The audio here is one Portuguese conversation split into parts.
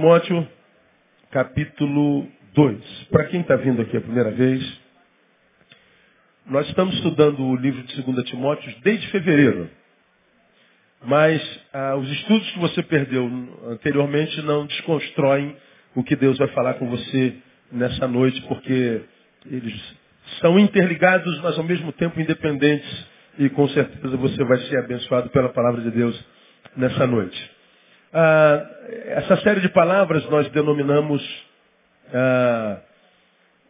2 Timóteo, capítulo 2. Para quem está vindo aqui a primeira vez, nós estamos estudando o livro de 2 Timóteo desde fevereiro. Mas ah, os estudos que você perdeu anteriormente não desconstroem o que Deus vai falar com você nessa noite, porque eles são interligados, mas ao mesmo tempo independentes. E com certeza você vai ser abençoado pela palavra de Deus nessa noite. Ah, essa série de palavras nós denominamos. Ah,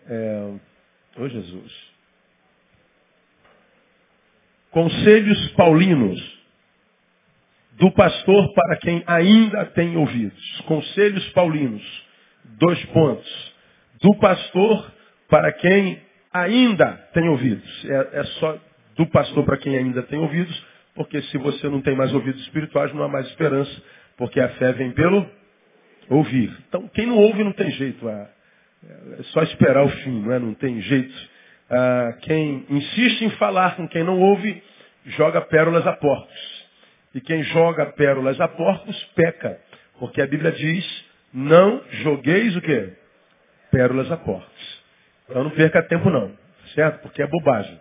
é, oh Jesus. Conselhos Paulinos do pastor para quem ainda tem ouvidos. Conselhos paulinos. Dois pontos. Do pastor para quem ainda tem ouvidos. É, é, só do pastor para quem ainda tem ouvidos, porque se você não tem mais ouvidos espirituais, não há mais esperança, porque a fé vem pelo ouvir. Então, quem não ouve não tem jeito. É, é só esperar o fim, não, é? não tem jeito. Ah, quem insiste em falar com quem não ouve, joga pérolas a porcos. E quem joga pérolas a porcos, peca. Porque a Bíblia diz, não jogueis o quê? Pérolas a porcos. Então não perca tempo não, certo? Porque é bobagem.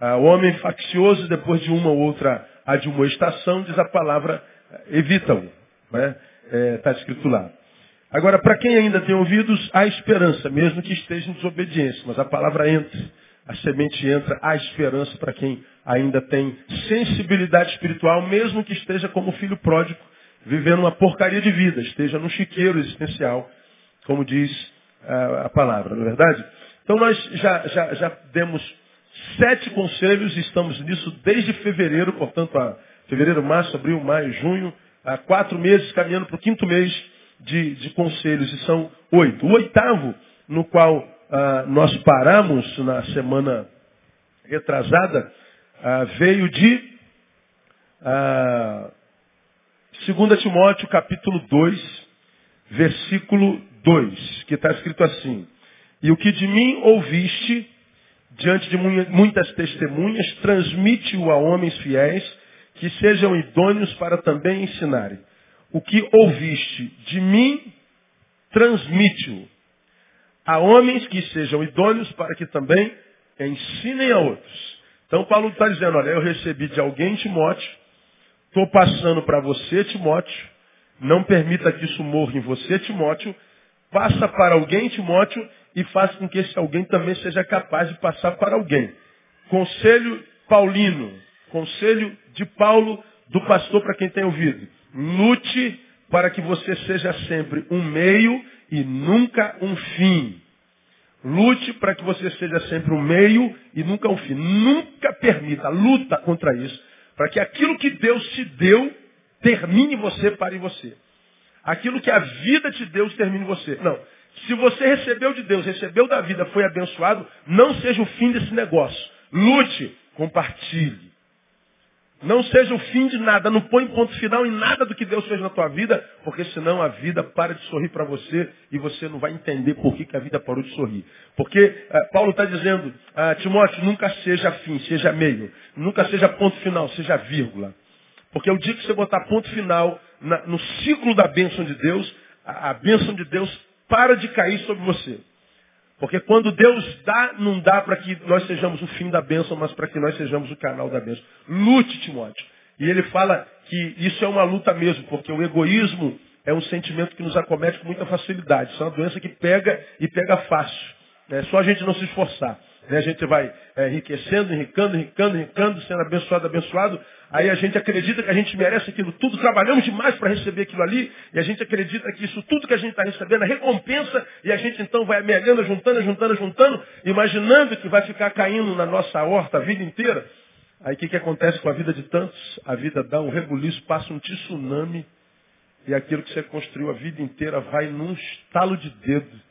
Ah, o homem faccioso, depois de uma ou outra admoestação, diz a palavra, evita-o. Está né? é, tá escrito lá. Agora, para quem ainda tem ouvidos, há esperança, mesmo que esteja em desobediência. Mas a palavra entra, a semente entra, há esperança para quem ainda tem sensibilidade espiritual, mesmo que esteja como filho pródigo, vivendo uma porcaria de vida, esteja num chiqueiro existencial, como diz a, a palavra, não é verdade? Então nós já, já, já demos sete conselhos, estamos nisso desde fevereiro, portanto, a fevereiro, março, abril, maio, junho, há quatro meses, caminhando para o quinto mês de, de conselhos, e são oito. O oitavo, no qual ah, nós paramos na semana retrasada, ah, veio de ah, 2 Timóteo capítulo 2, versículo 2, que está escrito assim, e o que de mim ouviste, diante de muitas testemunhas, transmite-o a homens fiéis, que sejam idôneos para também ensinarem. O que ouviste de mim, transmite-o a homens que sejam idôneos para que também ensinem a outros. Então Paulo está dizendo, olha, eu recebi de alguém Timóteo, estou passando para você, Timóteo, não permita que isso morra em você, Timóteo, passa para alguém, Timóteo, e faça com que esse alguém também seja capaz de passar para alguém. Conselho paulino, conselho de Paulo, do pastor para quem tem ouvido. Lute para que você seja sempre um meio e nunca um fim. Lute para que você seja sempre um meio e nunca um fim. Nunca permita, luta contra isso, para que aquilo que Deus te deu termine você, pare você. Aquilo que a vida te deu termine você. Não. Se você recebeu de Deus, recebeu da vida, foi abençoado, não seja o fim desse negócio. Lute, compartilhe. Não seja o fim de nada, não põe ponto final em nada do que Deus fez na tua vida, porque senão a vida para de sorrir para você e você não vai entender por que, que a vida parou de sorrir. Porque uh, Paulo está dizendo, uh, Timóteo, nunca seja fim, seja meio. Nunca seja ponto final, seja vírgula. Porque o dia que você botar ponto final na, no ciclo da bênção de Deus, a, a bênção de Deus para de cair sobre você. Porque quando Deus dá, não dá para que nós sejamos o fim da bênção, mas para que nós sejamos o canal da bênção. Lute, Timóteo. E ele fala que isso é uma luta mesmo, porque o egoísmo é um sentimento que nos acomete com muita facilidade. Isso é uma doença que pega e pega fácil. É só a gente não se esforçar. Né? A gente vai é, enriquecendo, enricando, enricando, enricando, sendo abençoado, abençoado. Aí a gente acredita que a gente merece aquilo tudo, trabalhamos demais para receber aquilo ali, e a gente acredita que isso tudo que a gente está recebendo é recompensa, e a gente então vai amelhando, juntando, juntando, juntando, imaginando que vai ficar caindo na nossa horta a vida inteira. Aí o que, que acontece com a vida de tantos? A vida dá um rebuliço, passa um tsunami, e aquilo que você construiu a vida inteira vai num estalo de dedo.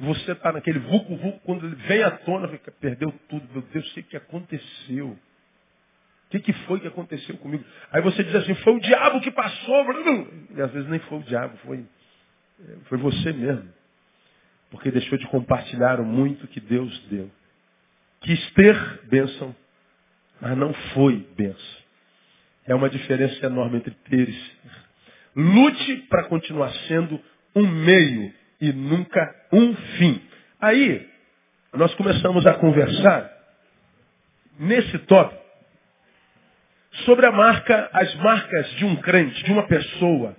Você está naquele vulco-vulco, quando ele vem à tona, fica, perdeu tudo. Meu Deus, o que, aconteceu? O que, que foi que aconteceu comigo? Aí você diz assim, foi o diabo que passou. E às vezes nem foi o diabo, foi, foi você mesmo. Porque deixou de compartilhar o muito que Deus deu. Quis ter bênção, mas não foi bênção. É uma diferença enorme entre teres. Lute para continuar sendo um meio e nunca um fim. Aí, nós começamos a conversar nesse tópico sobre a marca, as marcas de um crente, de uma pessoa,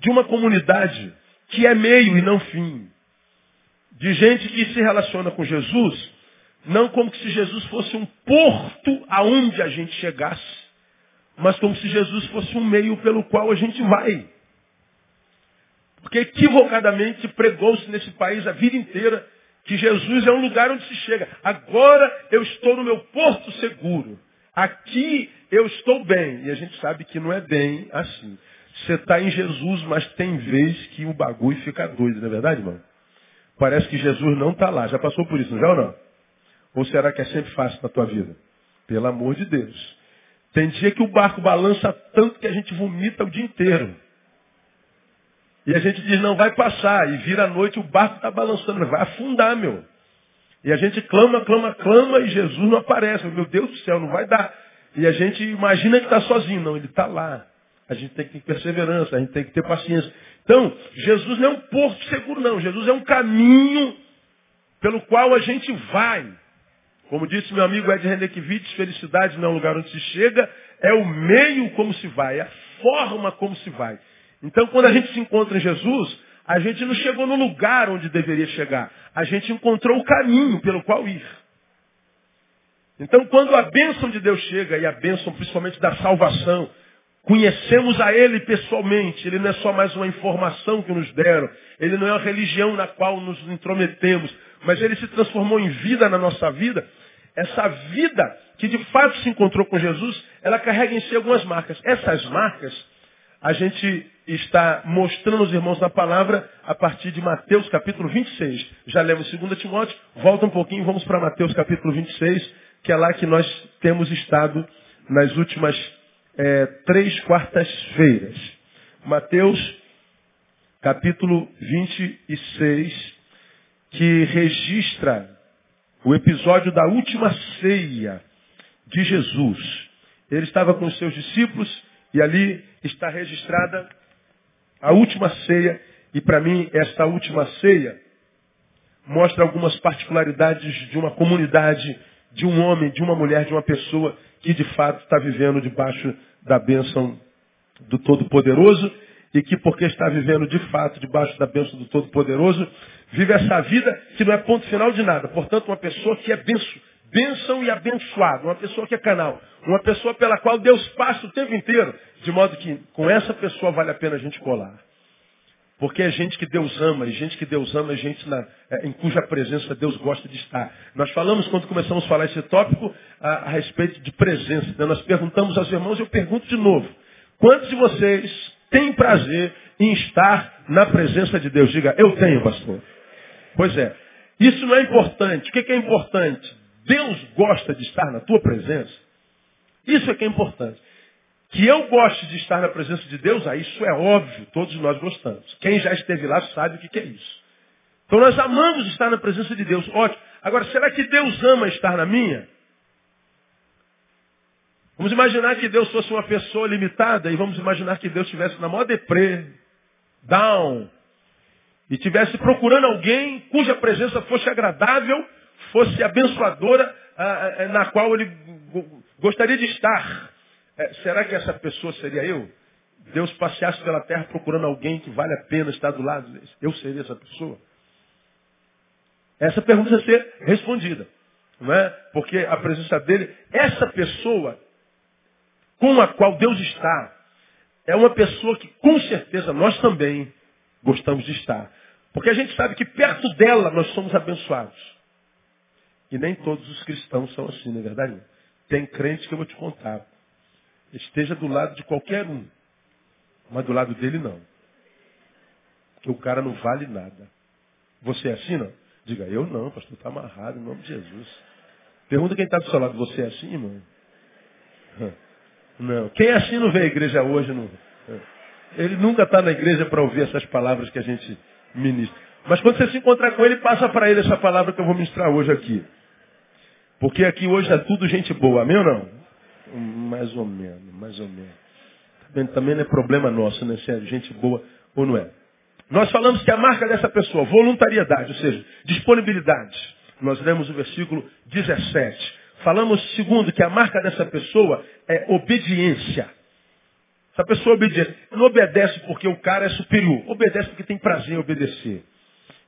de uma comunidade que é meio e não fim. De gente que se relaciona com Jesus, não como se Jesus fosse um porto aonde a gente chegasse, mas como se Jesus fosse um meio pelo qual a gente vai. Porque equivocadamente pregou-se nesse país a vida inteira que Jesus é um lugar onde se chega. Agora eu estou no meu porto seguro. Aqui eu estou bem. E a gente sabe que não é bem assim. Você está em Jesus, mas tem vez que o bagulho fica doido, não é verdade, irmão? Parece que Jesus não está lá. Já passou por isso, não já ou não? Ou será que é sempre fácil na tua vida? Pelo amor de Deus. Tem dia que o barco balança tanto que a gente vomita o dia inteiro. E a gente diz, não vai passar. E vira a noite, o barco está balançando, vai afundar, meu. E a gente clama, clama, clama e Jesus não aparece. Meu Deus do céu, não vai dar. E a gente imagina que está sozinho. Não, ele está lá. A gente tem que ter perseverança, a gente tem que ter paciência. Então, Jesus não é um porto seguro, não. Jesus é um caminho pelo qual a gente vai. Como disse meu amigo Ed Renekiewicz, felicidade não é o lugar onde se chega, é o meio como se vai, é a forma como se vai. Então, quando a gente se encontra em Jesus, a gente não chegou no lugar onde deveria chegar. A gente encontrou o caminho pelo qual ir. Então, quando a bênção de Deus chega, e a bênção principalmente da salvação, conhecemos a Ele pessoalmente, Ele não é só mais uma informação que nos deram, Ele não é uma religião na qual nos intrometemos, mas Ele se transformou em vida na nossa vida. Essa vida que de fato se encontrou com Jesus, ela carrega em si algumas marcas. Essas marcas a gente está mostrando aos irmãos na palavra a partir de Mateus capítulo 26. Já lemos 2 Timóteo, volta um pouquinho, vamos para Mateus capítulo 26, que é lá que nós temos estado nas últimas é, três quartas-feiras. Mateus capítulo 26, que registra o episódio da última ceia de Jesus. Ele estava com os seus discípulos e ali está registrada a última ceia. E para mim, esta última ceia mostra algumas particularidades de uma comunidade, de um homem, de uma mulher, de uma pessoa que de fato está vivendo debaixo da bênção do Todo-Poderoso e que, porque está vivendo de fato debaixo da bênção do Todo-Poderoso, vive essa vida que não é ponto final de nada. Portanto, uma pessoa que é benção, bênção e abençoado, uma pessoa que é canal, uma pessoa pela qual Deus passa o tempo inteiro, de modo que com essa pessoa vale a pena a gente colar. Porque é gente que Deus ama, e gente que Deus ama é gente na, é, em cuja presença Deus gosta de estar. Nós falamos, quando começamos a falar esse tópico, a, a respeito de presença. Né? Nós perguntamos aos irmãos, eu pergunto de novo. Quantos de vocês têm prazer em estar na presença de Deus? Diga, eu tenho, pastor. Pois é. Isso não é importante. O que é importante? Deus gosta de estar na tua presença, isso é que é importante. Que eu goste de estar na presença de Deus, ah, isso é óbvio, todos nós gostamos. Quem já esteve lá sabe o que é isso. Então nós amamos estar na presença de Deus, ótimo. Agora, será que Deus ama estar na minha? Vamos imaginar que Deus fosse uma pessoa limitada e vamos imaginar que Deus estivesse na maior deprê, down, e estivesse procurando alguém cuja presença fosse agradável fosse abençoadora na qual ele gostaria de estar. É, será que essa pessoa seria eu? Deus passeasse pela terra procurando alguém que vale a pena estar do lado. Eu seria essa pessoa? Essa pergunta precisa ser respondida. Não é? Porque a presença dele, essa pessoa com a qual Deus está, é uma pessoa que com certeza nós também gostamos de estar. Porque a gente sabe que perto dela nós somos abençoados. E nem todos os cristãos são assim, não é verdade? Tem crente que eu vou te contar. Esteja do lado de qualquer um. Mas do lado dele não. Que o cara não vale nada. Você é assim, não? Diga, eu não, pastor, está amarrado em nome de Jesus. Pergunta quem está do seu lado, você é assim, irmão? Não. Quem é assim não vê a igreja hoje, não. Ele nunca está na igreja para ouvir essas palavras que a gente ministra. Mas quando você se encontrar com ele, passa para ele essa palavra que eu vou ministrar hoje aqui. Porque aqui hoje é tudo gente boa, amém ou não? Mais ou menos, mais ou menos. também não é problema nosso, né? Se é gente boa ou não é. Nós falamos que a marca dessa pessoa, voluntariedade, ou seja, disponibilidade. Nós lemos o versículo 17. Falamos, segundo, que a marca dessa pessoa é obediência. Essa pessoa obediente. Não obedece porque o cara é superior. Obedece porque tem prazer em obedecer.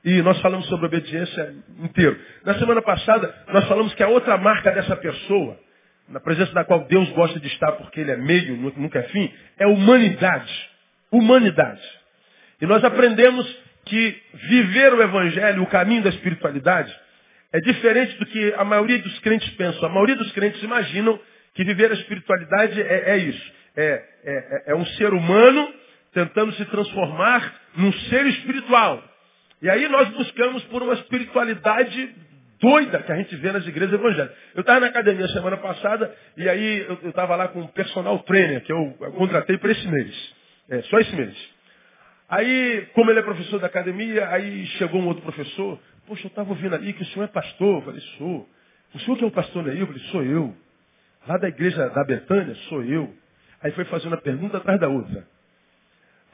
E nós falamos sobre obediência inteiro. Na semana passada, nós falamos que a outra marca dessa pessoa, na presença da qual Deus gosta de estar porque ele é meio, nunca é fim, é humanidade. Humanidade. E nós aprendemos que viver o Evangelho, o caminho da espiritualidade, é diferente do que a maioria dos crentes pensam. A maioria dos crentes imaginam que viver a espiritualidade é, é isso. É, é, é um ser humano tentando se transformar num ser espiritual. E aí nós buscamos por uma espiritualidade doida que a gente vê nas igrejas evangélicas. Eu estava na academia semana passada e aí eu estava lá com um personal trainer que eu contratei para esse mês. É, só esse mês. Aí, como ele é professor da academia, aí chegou um outro professor. Poxa, eu estava ouvindo ali que o senhor é pastor. Eu falei, sou. O senhor que é o pastor Neil? Eu falei, sou eu. Lá da igreja da Betânia, sou eu. Aí foi fazendo uma pergunta atrás da outra.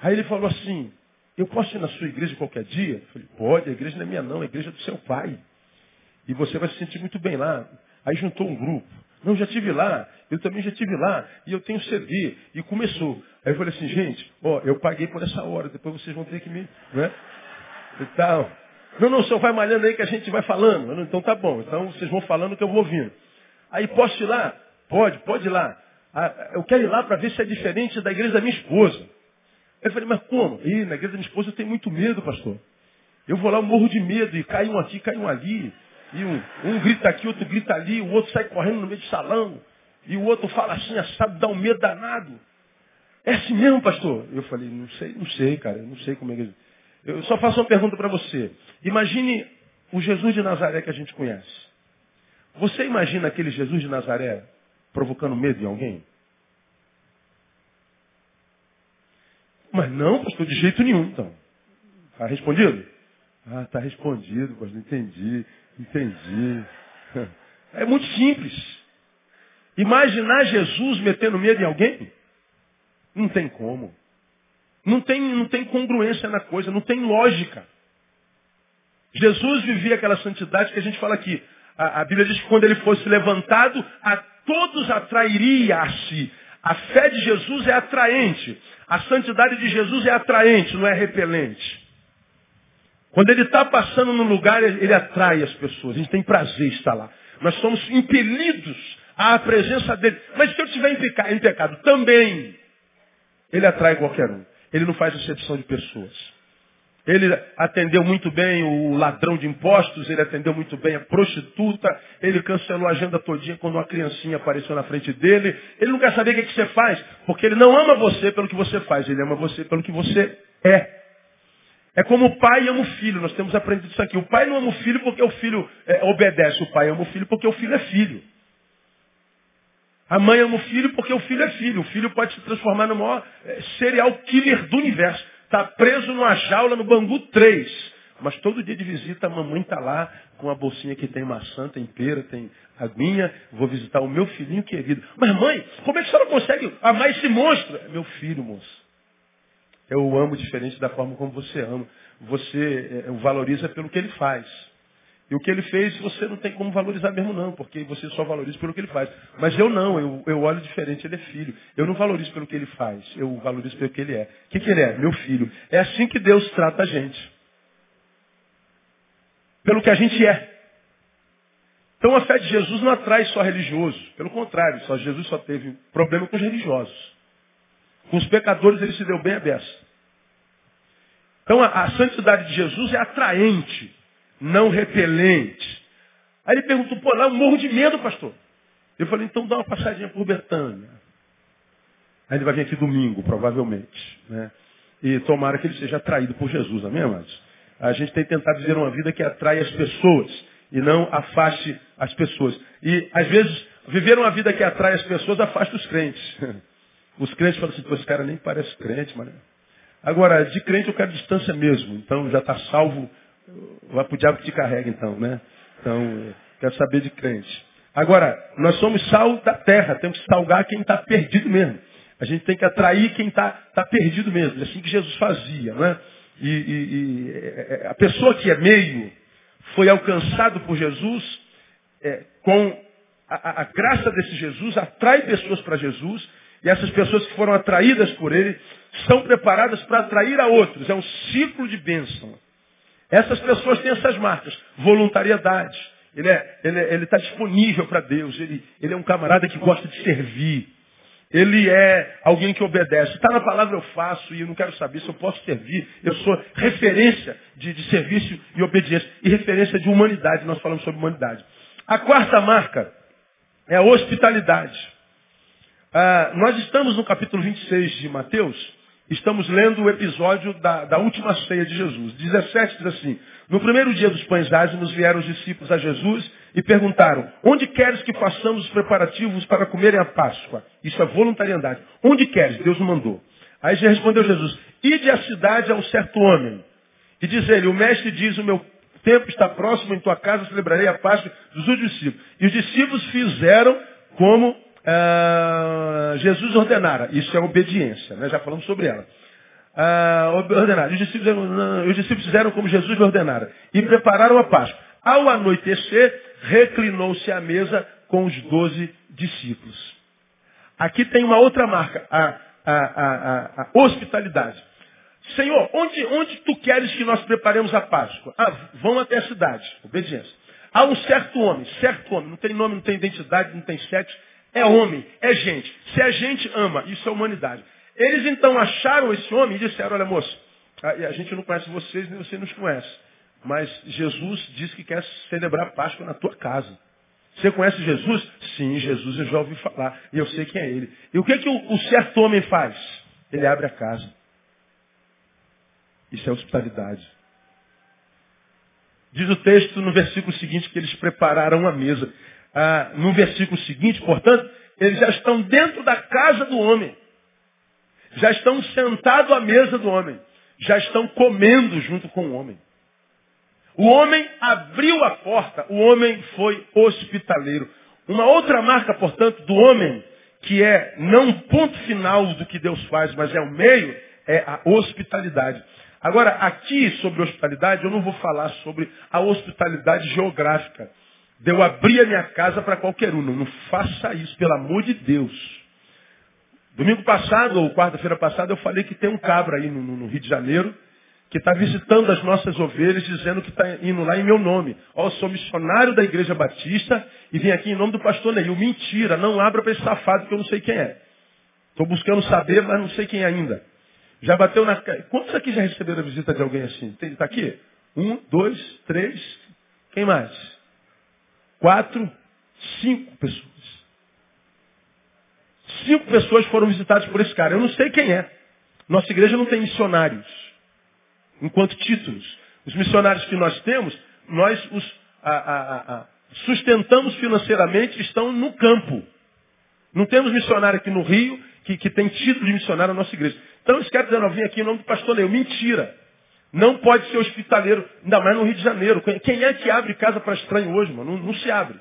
Aí ele falou assim, eu posso ir na sua igreja qualquer dia? Eu falei, pode, a igreja não é minha não, é a igreja do seu pai. E você vai se sentir muito bem lá. Aí juntou um grupo. Não, já tive lá, eu também já tive lá, e eu tenho CD. E começou. Aí eu falei assim, gente, ó, eu paguei por essa hora, depois vocês vão ter que me. Né? E tal. Não, não, senhor vai malhando aí que a gente vai falando. Então tá bom, então vocês vão falando que eu vou ouvindo. Aí posso ir lá? Pode, pode ir lá. Ah, eu quero ir lá para ver se é diferente da igreja da minha esposa. Eu falei, mas como? Ih, na igreja da minha esposa eu tenho muito medo, pastor. Eu vou lá, eu morro de medo, e cai um aqui, cai um ali. E um, um grita aqui, outro grita ali, o outro sai correndo no meio do salão. E o outro fala assim, sabe, dá um medo danado. É assim mesmo, pastor? Eu falei, não sei, não sei, cara, não sei como é que. Eu só faço uma pergunta para você. Imagine o Jesus de Nazaré que a gente conhece. Você imagina aquele Jesus de Nazaré provocando medo em alguém? Mas não, pastor, de jeito nenhum, então. Está respondido? Ah, está respondido, pastor, entendi, entendi. É muito simples. Imaginar Jesus metendo medo em alguém? Não tem como. Não tem, não tem congruência na coisa, não tem lógica. Jesus vivia aquela santidade que a gente fala aqui. A, a Bíblia diz que quando ele fosse levantado, a todos atrairia a si. A fé de Jesus é atraente. A santidade de Jesus é atraente, não é repelente. Quando ele está passando no lugar, ele atrai as pessoas. A gente tem prazer em estar lá. Nós somos impelidos à presença dele. Mas se eu estiver em pecado também, ele atrai qualquer um. Ele não faz exceção de pessoas. Ele atendeu muito bem o ladrão de impostos, ele atendeu muito bem a prostituta, ele cancelou a agenda todinha quando uma criancinha apareceu na frente dele. Ele não quer saber o que, que você faz, porque ele não ama você pelo que você faz, ele ama você pelo que você é. É como o pai ama o filho, nós temos aprendido isso aqui. O pai não ama o filho porque o filho é, obedece, o pai ama o filho porque o filho é filho. A mãe ama o filho porque o filho é filho. O filho pode se transformar no maior é, serial killer do universo. Está preso numa jaula no Bangu 3. Mas todo dia de visita a mamãe está lá com a bolsinha que tem maçã, tem pera, tem aguinha. Vou visitar o meu filhinho querido. Mas mãe, como é que a senhora consegue amar esse monstro? É meu filho, moço. Eu o amo diferente da forma como você ama. Você é, o valoriza pelo que ele faz. E o que ele fez, você não tem como valorizar mesmo não, porque você só valoriza pelo que ele faz. Mas eu não, eu, eu olho diferente, ele é filho. Eu não valorizo pelo que ele faz, eu valorizo pelo que ele é. O que, que ele é? Meu filho. É assim que Deus trata a gente. Pelo que a gente é. Então a fé de Jesus não atrai só religioso. Pelo contrário, só Jesus só teve problema com os religiosos. Com os pecadores ele se deu bem a beça. Então a, a santidade de Jesus é atraente não repelente. Aí ele perguntou, pô, lá eu morro de medo, pastor. Eu falei, então dá uma passadinha por Betânia. Aí ele vai vir aqui domingo, provavelmente. Né? E tomara que ele seja atraído por Jesus, amém, amados? A gente tem tentado viver uma vida que atrai as pessoas e não afaste as pessoas. E, às vezes, viver uma vida que atrai as pessoas afasta os crentes. Os crentes falam assim, esse cara nem parece crente, mano. Agora, de crente eu quero distância mesmo. Então já está salvo Vai para o diabo que te carrega então, né? Então, quero saber de crente. Agora, nós somos sal da terra, temos que salgar quem está perdido mesmo. A gente tem que atrair quem está tá perdido mesmo. É assim que Jesus fazia. Né? E, e, e é, é, a pessoa que é meio foi alcançado por Jesus é, com a, a, graça desse Jesus, atrai pessoas para Jesus, e essas pessoas que foram atraídas por ele são preparadas para atrair a outros. É um ciclo de bênção. Essas pessoas têm essas marcas. Voluntariedade. Ele é, está ele, ele tá disponível para Deus. Ele, ele é um camarada que gosta de servir. Ele é alguém que obedece. Está na palavra eu faço e eu não quero saber se eu posso servir. Eu sou referência de, de serviço e obediência. E referência de humanidade. Nós falamos sobre humanidade. A quarta marca é a hospitalidade. Ah, nós estamos no capítulo 26 de Mateus. Estamos lendo o episódio da, da última ceia de Jesus. 17 diz assim. No primeiro dia dos pães ázimos vieram os discípulos a Jesus e perguntaram, onde queres que façamos os preparativos para comerem a Páscoa? Isso é voluntariedade. Onde queres? Deus mandou. Aí respondeu Jesus, ide à cidade a um certo homem. E diz ele, o mestre diz, o meu tempo está próximo, em tua casa celebrarei a Páscoa dos últimos discípulos. E os discípulos fizeram como ah, Jesus ordenara. Isso é obediência, né? já falamos sobre ela. Ah, ordenaram. Os discípulos, os discípulos fizeram como Jesus ordenara. E prepararam a Páscoa. Ao anoitecer, reclinou-se à mesa com os doze discípulos. Aqui tem uma outra marca, a, a, a, a hospitalidade. Senhor, onde, onde tu queres que nós preparemos a Páscoa? Ah, vão até a cidade. Obediência. Há um certo homem, certo homem, não tem nome, não tem identidade, não tem sexo, é homem, é gente. Se a gente ama, isso é humanidade. Eles então acharam esse homem e disseram, olha moço, a, gente não conhece vocês, nem você nos conhece. Mas Jesus disse que quer celebrar Páscoa na tua casa. Você conhece Jesus? Sim, Jesus eu já ouvi falar. E eu sei quem é ele. E o que, que o, o certo homem faz? Ele abre a casa. Isso é hospitalidade. Diz o texto no versículo seguinte que eles prepararam a mesa. Ah, no versículo seguinte, portanto, eles já estão dentro da casa do homem já estão sentados à mesa do homem. Já estão comendo junto com o homem. O homem abriu a porta, o homem foi hospitaleiro. Uma outra marca, portanto, do homem, que é não um ponto final do que Deus faz, mas é o meio, é a hospitalidade. Agora, aqui sobre hospitalidade, eu não vou falar sobre a hospitalidade geográfica. De eu abrir a minha casa para qualquer um. Não, não faça isso, pelo amor de Deus. Domingo passado, ou quarta-feira passada, eu falei que tem um cabra aí no, no Rio de Janeiro, que está visitando as nossas ovelhas, dizendo que está indo lá em meu nome. Ó, oh, sou missionário da Igreja Batista e vim aqui em nome do pastor Neil. Mentira, não abra para esse safado que eu não sei quem é. Estou buscando saber, mas não sei quem é ainda. Já bateu na... Quantos aqui já receberam a visita de alguém assim? Está aqui? Um, dois, três. Quem mais? Quatro, cinco pessoas. Cinco pessoas foram visitadas por esse cara. Eu não sei quem é. Nossa igreja não tem missionários, enquanto títulos. Os missionários que nós temos, nós os a, a, a, sustentamos financeiramente, estão no campo. Não temos missionário aqui no Rio que, que tem título de missionário na nossa igreja. Então esse cara dizendo, vim aqui em nome do pastor Leo. Mentira. Não pode ser hospitaleiro, ainda mais no Rio de Janeiro. Quem é que abre casa para estranho hoje, mano? Não, não se abre.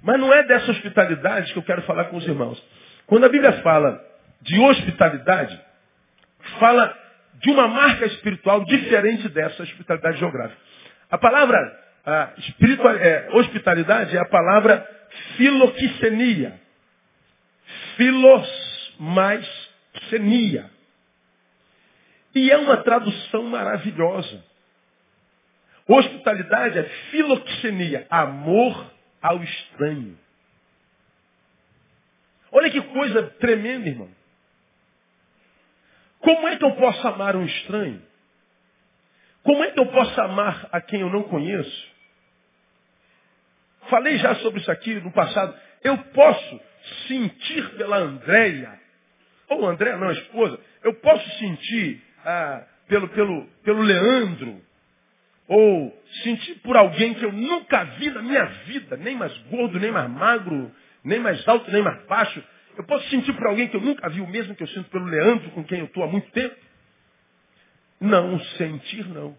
Mas não é dessa hospitalidade que eu quero falar com os irmãos. Quando a Bíblia fala de hospitalidade, fala de uma marca espiritual diferente dessa hospitalidade geográfica. A palavra a é, hospitalidade é a palavra filoquicenia. Filos mais senia. E é uma tradução maravilhosa. Hospitalidade é filoxenia, amor ao estranho. Olha que coisa tremenda, irmão. Como é que eu posso amar um estranho? Como é que eu posso amar a quem eu não conheço? Falei já sobre isso aqui no passado. Eu posso sentir pela Andréia, ou André não, a esposa, eu posso sentir ah, pelo, pelo, pelo Leandro, ou sentir por alguém que eu nunca vi na minha vida, nem mais gordo, nem mais magro, nem mais alto, nem mais baixo. Eu posso sentir por alguém que eu nunca vi o mesmo que eu sinto pelo Leandro, com quem eu estou há muito tempo? Não, sentir não.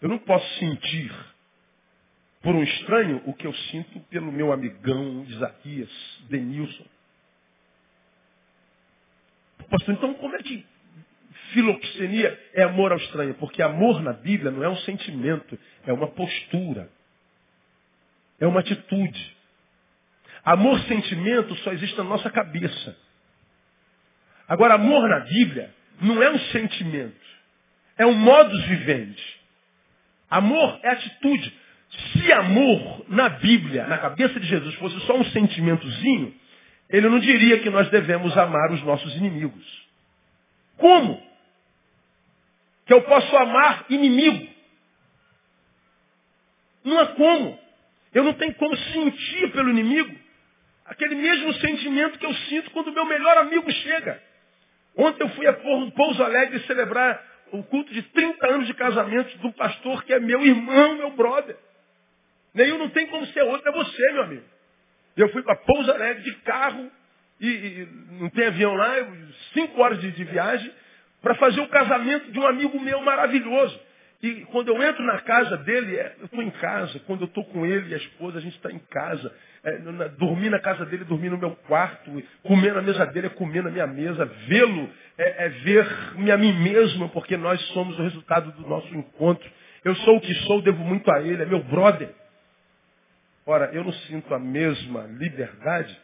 Eu não posso sentir por um estranho o que eu sinto pelo meu amigão Isaías, Denilson. Pastor, então como é que filoxenia é amor ao estranho? Porque amor na Bíblia não é um sentimento, é uma postura. É uma atitude. Amor sentimento só existe na nossa cabeça. Agora, amor na Bíblia não é um sentimento, é um modus vivendi. Amor é atitude. Se amor na Bíblia, na cabeça de Jesus, fosse só um sentimentozinho, ele não diria que nós devemos amar os nossos inimigos. Como? Que eu posso amar inimigo. Não há como. Eu não tenho como sentir pelo inimigo aquele mesmo sentimento que eu sinto quando meu melhor amigo chega. Ontem eu fui a Pouso Alegre celebrar o culto de 30 anos de casamento um pastor que é meu irmão, meu brother. Nenhum não tem como ser outro, é você, meu amigo. Eu fui para Pouso Alegre de carro, e, e, não tem avião lá, cinco horas de, de viagem, para fazer o casamento de um amigo meu maravilhoso. E quando eu entro na casa dele, é, eu estou em casa. Quando eu estou com ele e a esposa, a gente está em casa. É, na, dormir na casa dele, dormir no meu quarto. Comer na mesa dele é comer na minha mesa. Vê-lo é, é ver-me a mim mesmo, porque nós somos o resultado do nosso encontro. Eu sou o que sou, devo muito a ele, é meu brother. Ora, eu não sinto a mesma liberdade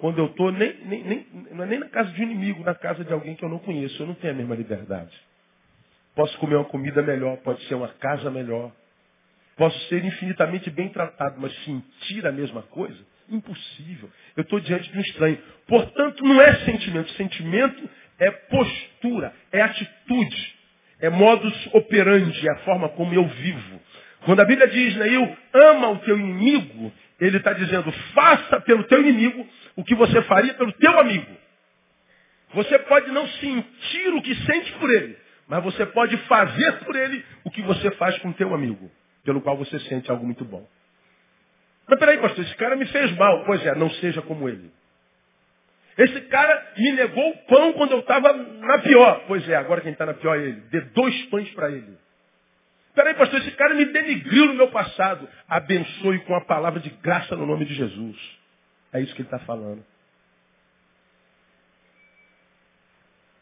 quando eu estou nem, nem, nem, é nem na casa de um inimigo, na casa de alguém que eu não conheço. Eu não tenho a mesma liberdade. Posso comer uma comida melhor, pode ser uma casa melhor. Posso ser infinitamente bem tratado, mas sentir a mesma coisa? Impossível. Eu estou diante de um estranho. Portanto, não é sentimento. Sentimento é postura, é atitude, é modus operandi, é a forma como eu vivo. Quando a Bíblia diz, Neil, ama o teu inimigo, ele está dizendo, faça pelo teu inimigo o que você faria pelo teu amigo. Você pode não sentir o que sente por ele, mas você pode fazer por ele o que você faz com o teu amigo, pelo qual você sente algo muito bom. Mas peraí, pastor, esse cara me fez mal. Pois é, não seja como ele. Esse cara me negou o pão quando eu estava na pior. Pois é, agora quem está na pior é ele. Dê dois pães para ele. Peraí, pastor, esse cara me denigriu no meu passado. Abençoe com a palavra de graça no nome de Jesus. É isso que ele está falando.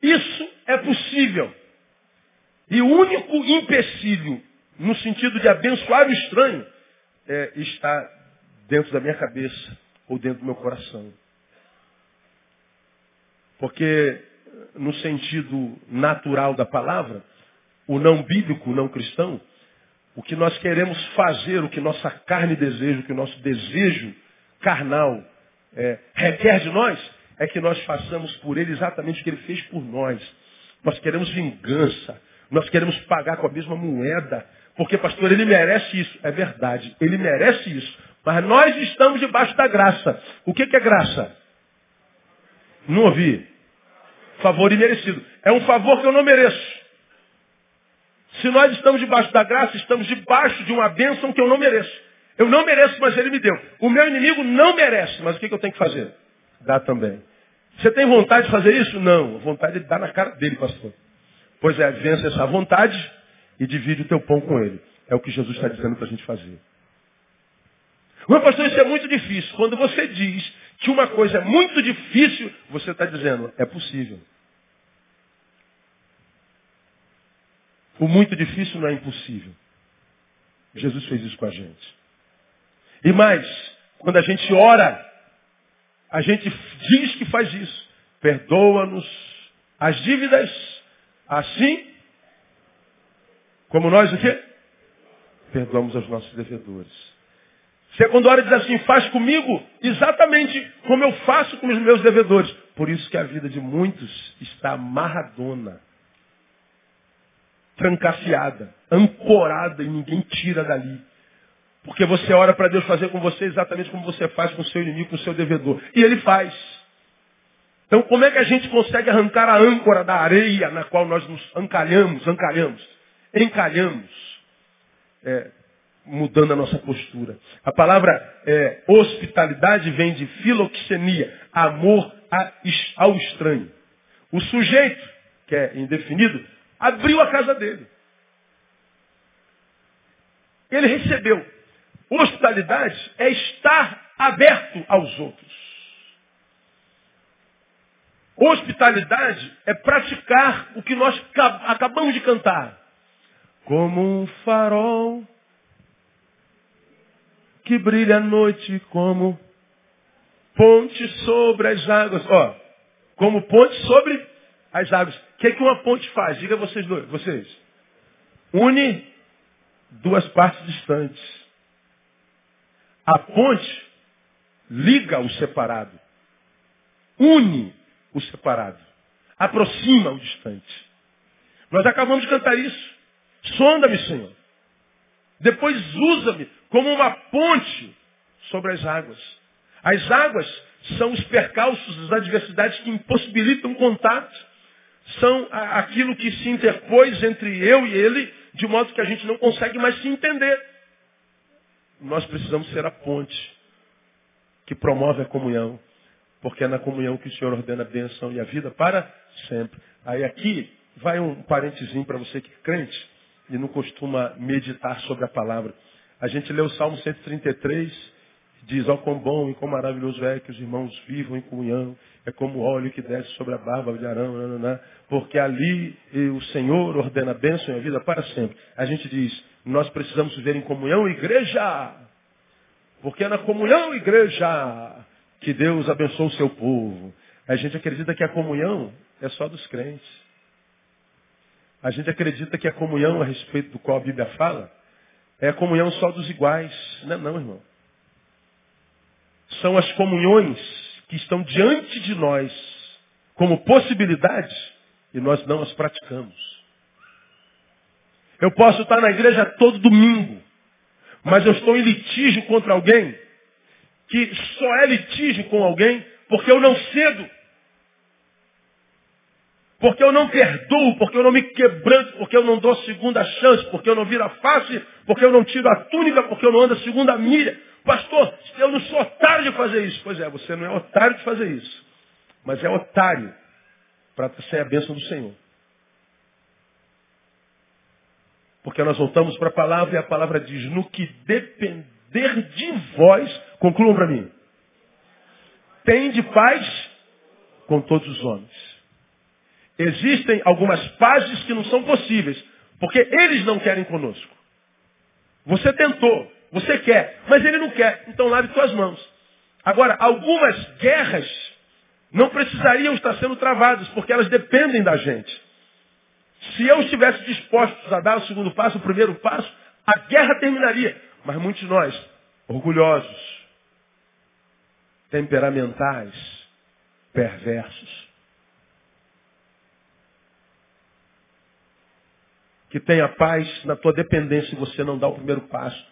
Isso é possível. E o único empecilho, no sentido de abençoar o estranho, é, está dentro da minha cabeça ou dentro do meu coração. Porque, no sentido natural da palavra, o não bíblico, o não cristão, o que nós queremos fazer, o que nossa carne deseja, o que nosso desejo carnal é, requer de nós, é que nós façamos por ele exatamente o que ele fez por nós. Nós queremos vingança, nós queremos pagar com a mesma moeda, porque, pastor, ele merece isso. É verdade, ele merece isso. Mas nós estamos debaixo da graça. O que, que é graça? Não ouvi. Favor imerecido. É um favor que eu não mereço. Se nós estamos debaixo da graça, estamos debaixo de uma bênção que eu não mereço. Eu não mereço, mas ele me deu. O meu inimigo não merece, mas o que, eu tenho que fazer? Dá também. Você tem vontade de fazer isso? Não. Vontade de dar na cara dele, pastor. Pois é, vença essa vontade e divide o teu pão com ele. É o que Jesus está dizendo para a gente fazer. Mas, pastor, isso é muito difícil. Quando você diz que uma coisa é muito difícil, você está dizendo, é possível. O muito difícil não é impossível. Jesus fez isso com a gente. E mais, quando a gente ora, a gente diz que faz isso. Perdoa-nos as dívidas, assim como nós o quê? Perdoamos aos nossos devedores. Segundo hora diz assim, faz comigo exatamente como eu faço com os meus devedores. Por isso que a vida de muitos está amarradona trancafiada, ancorada e ninguém tira dali. Porque você ora para Deus fazer com você exatamente como você faz com o seu inimigo, com o seu devedor. E ele faz. Então como é que a gente consegue arrancar a âncora da areia na qual nós nos ancalhamos, ancalhamos, encalhamos, é, mudando a nossa postura. A palavra é, hospitalidade vem de filoxenia, amor ao estranho. O sujeito, que é indefinido, abriu a casa dele. Ele recebeu. Hospitalidade é estar aberto aos outros. Hospitalidade é praticar o que nós acabamos de cantar. Como um farol que brilha à noite como ponte sobre as águas. Ó, como ponte sobre as águas. O que, é que uma ponte faz? Diga vocês dois, vocês. Une duas partes distantes. A ponte liga o separado. Une o separado. Aproxima o distante. Nós acabamos de cantar isso. Sonda-me, Senhor. Depois usa-me como uma ponte sobre as águas. As águas são os percalços, as adversidades que impossibilitam contato. São aquilo que se interpôs entre eu e ele, de modo que a gente não consegue mais se entender. Nós precisamos ser a ponte que promove a comunhão, porque é na comunhão que o Senhor ordena a bênção e a vida para sempre. Aí aqui vai um parentezinho para você que é crente e não costuma meditar sobre a palavra. A gente lê o Salmo 133, diz, ó oh, quão bom e quão maravilhoso é que os irmãos vivam em comunhão, é como o óleo que desce sobre a barba de Arão, não, porque ali o Senhor ordena a bênção e a vida para sempre. A gente diz, nós precisamos viver em comunhão, igreja, porque é na comunhão, igreja, que Deus abençoa o seu povo. A gente acredita que a comunhão é só dos crentes. A gente acredita que a comunhão a respeito do qual a Bíblia fala é a comunhão só dos iguais. Não é não, irmão. São as comunhões que estão diante de nós como possibilidades e nós não as praticamos. Eu posso estar na igreja todo domingo, mas eu estou em litígio contra alguém que só é litígio com alguém porque eu não cedo porque eu não perdoo, porque eu não me quebranto, porque eu não dou segunda chance, porque eu não viro a face, porque eu não tiro a túnica, porque eu não ando a segunda milha. Pastor, eu não sou otário de fazer isso. Pois é, você não é otário de fazer isso. Mas é otário para ser a bênção do Senhor. Porque nós voltamos para a palavra e a palavra diz, no que depender de vós, concluam para mim, tem de paz com todos os homens. Existem algumas pazes que não são possíveis, porque eles não querem conosco. Você tentou, você quer, mas ele não quer, então lave suas mãos. Agora, algumas guerras não precisariam estar sendo travadas, porque elas dependem da gente. Se eu estivesse disposto a dar o segundo passo, o primeiro passo, a guerra terminaria. Mas muitos de nós, orgulhosos, temperamentais, perversos, que tenha paz na tua dependência e você não dá o primeiro passo.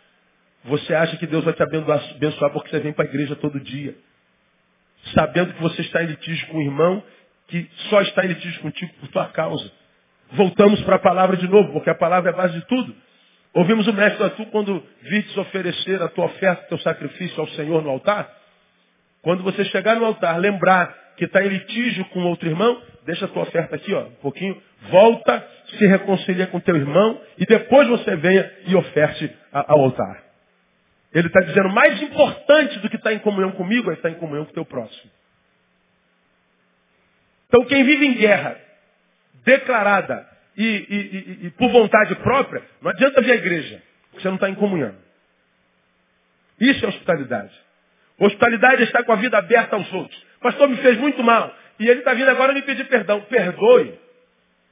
Você acha que Deus vai te abençoar porque você vem para a igreja todo dia. Sabendo que você está em litígio com o irmão que só está em litígio contigo por tua causa. Voltamos para a palavra de novo, porque a palavra é a base de tudo. Ouvimos o mestre tu quando vites oferecer a tua oferta, teu sacrifício ao Senhor no altar. Quando você chegar no altar, lembrar que está em litígio com outro irmão, deixa a tua oferta aqui, ó, um pouquinho, volta, se reconcilia com teu irmão e depois você venha e oferte ao altar. Ele está dizendo, mais importante do que estar tá em comunhão comigo é estar em comunhão com o teu próximo. Então quem vive em guerra, declarada e, e, e, e por vontade própria, não adianta vir à igreja, porque você não está em comunhão. Isso é hospitalidade. Hospitalidade é estar com a vida aberta aos outros. Pastor, me fez muito mal. E ele está vindo agora me pedir perdão. Perdoe.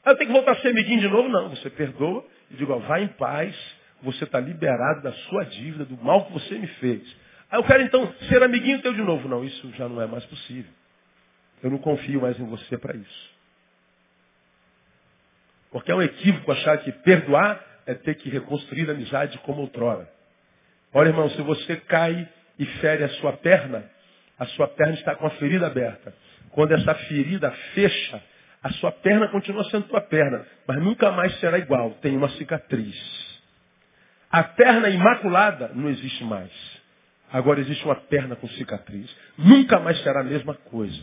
Eu tenho que voltar a ser amiguinho de novo? Não. Você perdoa e diga, ó, vá em paz. Você está liberado da sua dívida, do mal que você me fez. Aí eu quero então ser amiguinho teu de novo. Não, isso já não é mais possível. Eu não confio mais em você para isso. Porque é um equívoco achar que perdoar é ter que reconstruir a amizade como outrora. Olha, irmão, se você cai e fere a sua perna, a sua perna está com a ferida aberta. Quando essa ferida fecha, a sua perna continua sendo tua perna, mas nunca mais será igual, tem uma cicatriz. A perna imaculada não existe mais. Agora existe uma perna com cicatriz. Nunca mais será a mesma coisa.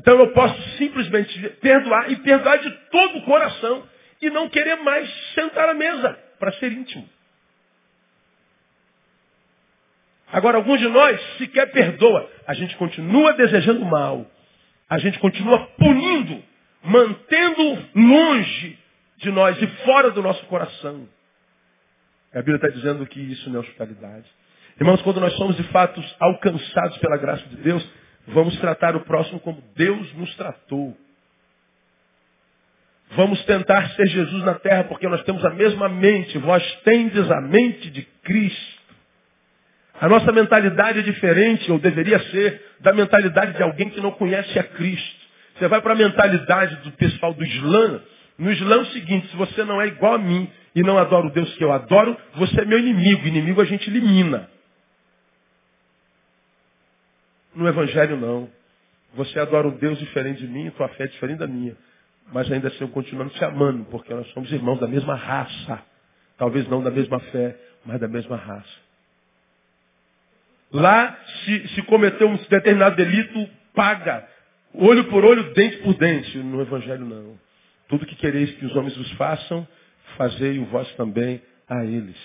Então eu posso simplesmente perdoar e perdoar de todo o coração e não querer mais sentar à mesa para ser íntimo. Agora, alguns de nós sequer perdoa. A gente continua desejando mal. a gente continua punindo, mantendo longe de nós e fora do nosso coração. A Bíblia está dizendo que isso não é hospitalidade. Irmãos, quando nós somos de fato alcançados pela graça de Deus, vamos tratar o próximo como Deus nos tratou. Vamos tentar ser Jesus na terra porque nós temos a mesma mente. Vós tendes a mente de Cristo. A nossa mentalidade é diferente, ou deveria ser, da mentalidade de alguém que não conhece a Cristo. Você vai para a mentalidade do pessoal do Islã. No Islã é o seguinte, se você não é igual a mim e não adora o Deus que eu adoro, você é meu inimigo. Inimigo a gente elimina. No Evangelho não. Você adora um Deus diferente de mim, tua fé é diferente da minha. Mas ainda assim eu continuo te amando, porque nós somos irmãos da mesma raça. Talvez não da mesma fé, mas da mesma raça. Lá, se, se cometeu um determinado delito, paga. Olho por olho, dente por dente. No Evangelho não. Tudo que quereis que os homens os façam, fazei o vós também a eles.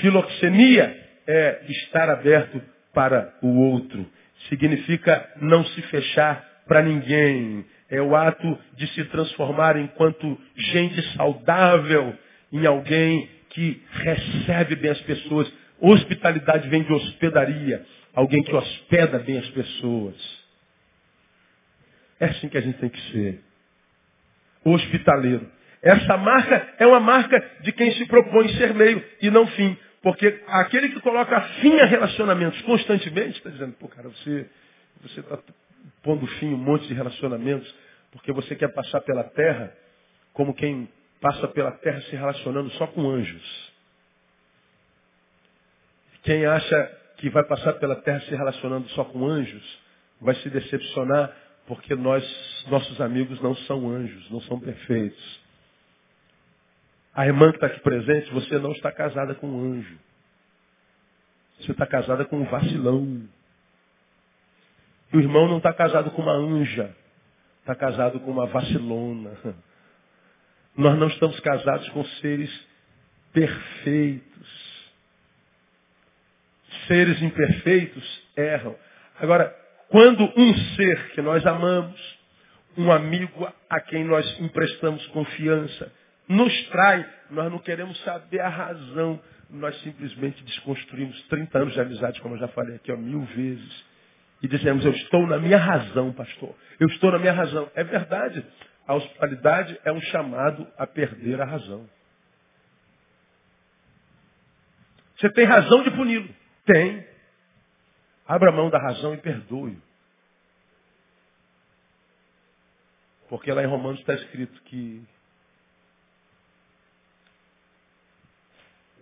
Filoxenia é estar aberto para o outro. Significa não se fechar para ninguém. É o ato de se transformar enquanto gente saudável em alguém que recebe bem as pessoas. Hospitalidade vem de hospedaria. Alguém que hospeda bem as pessoas. É assim que a gente tem que ser. Hospitaleiro. Essa marca é uma marca de quem se propõe ser meio e não fim. Porque aquele que coloca fim a relacionamentos constantemente, está dizendo, pô, cara, você está pondo fim a um monte de relacionamentos, porque você quer passar pela terra como quem passa pela terra se relacionando só com anjos. Quem acha que vai passar pela terra se relacionando só com anjos, vai se decepcionar, porque nós, nossos amigos não são anjos, não são perfeitos. A irmã que está aqui presente, você não está casada com um anjo. Você está casada com um vacilão. E o irmão não está casado com uma anja. Está casado com uma vacilona. Nós não estamos casados com seres perfeitos. Seres imperfeitos erram. Agora, quando um ser que nós amamos, um amigo a quem nós emprestamos confiança, nos trai, nós não queremos saber a razão. Nós simplesmente desconstruímos 30 anos de amizade, como eu já falei aqui ó, mil vezes. E dizemos, eu estou na minha razão, pastor. Eu estou na minha razão. É verdade. A hospitalidade é um chamado a perder a razão. Você tem razão de puni-lo? Tem. Abra mão da razão e perdoe. Porque lá em Romanos está escrito que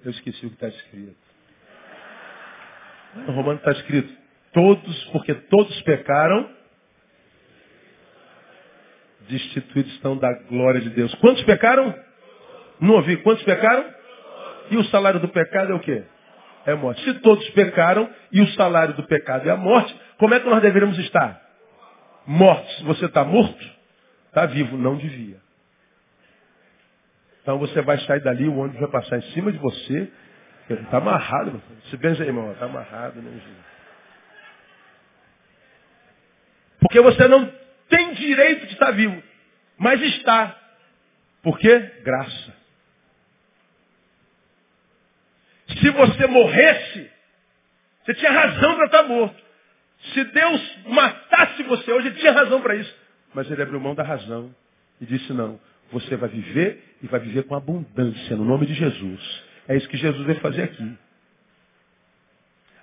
Eu esqueci o que está escrito. No Romano está escrito, todos, porque todos pecaram, destituídos estão da glória de Deus. Quantos pecaram? Não ouvi. Quantos pecaram? E o salário do pecado é o quê? É morte. Se todos pecaram e o salário do pecado é a morte, como é que nós deveríamos estar? Mortos. Você está morto? Está vivo. Não devia. Então você vai sair dali, o ônibus vai passar em cima de você. Está amarrado. Se benze aí, irmão. Está amarrado, né, Jesus? Porque você não tem direito de estar vivo. Mas está. Por quê? Graça. Se você morresse, você tinha razão para estar morto. Se Deus matasse você hoje, ele tinha razão para isso. Mas ele abriu mão da razão e disse não. Você vai viver e vai viver com abundância, no nome de Jesus. É isso que Jesus veio fazer aqui.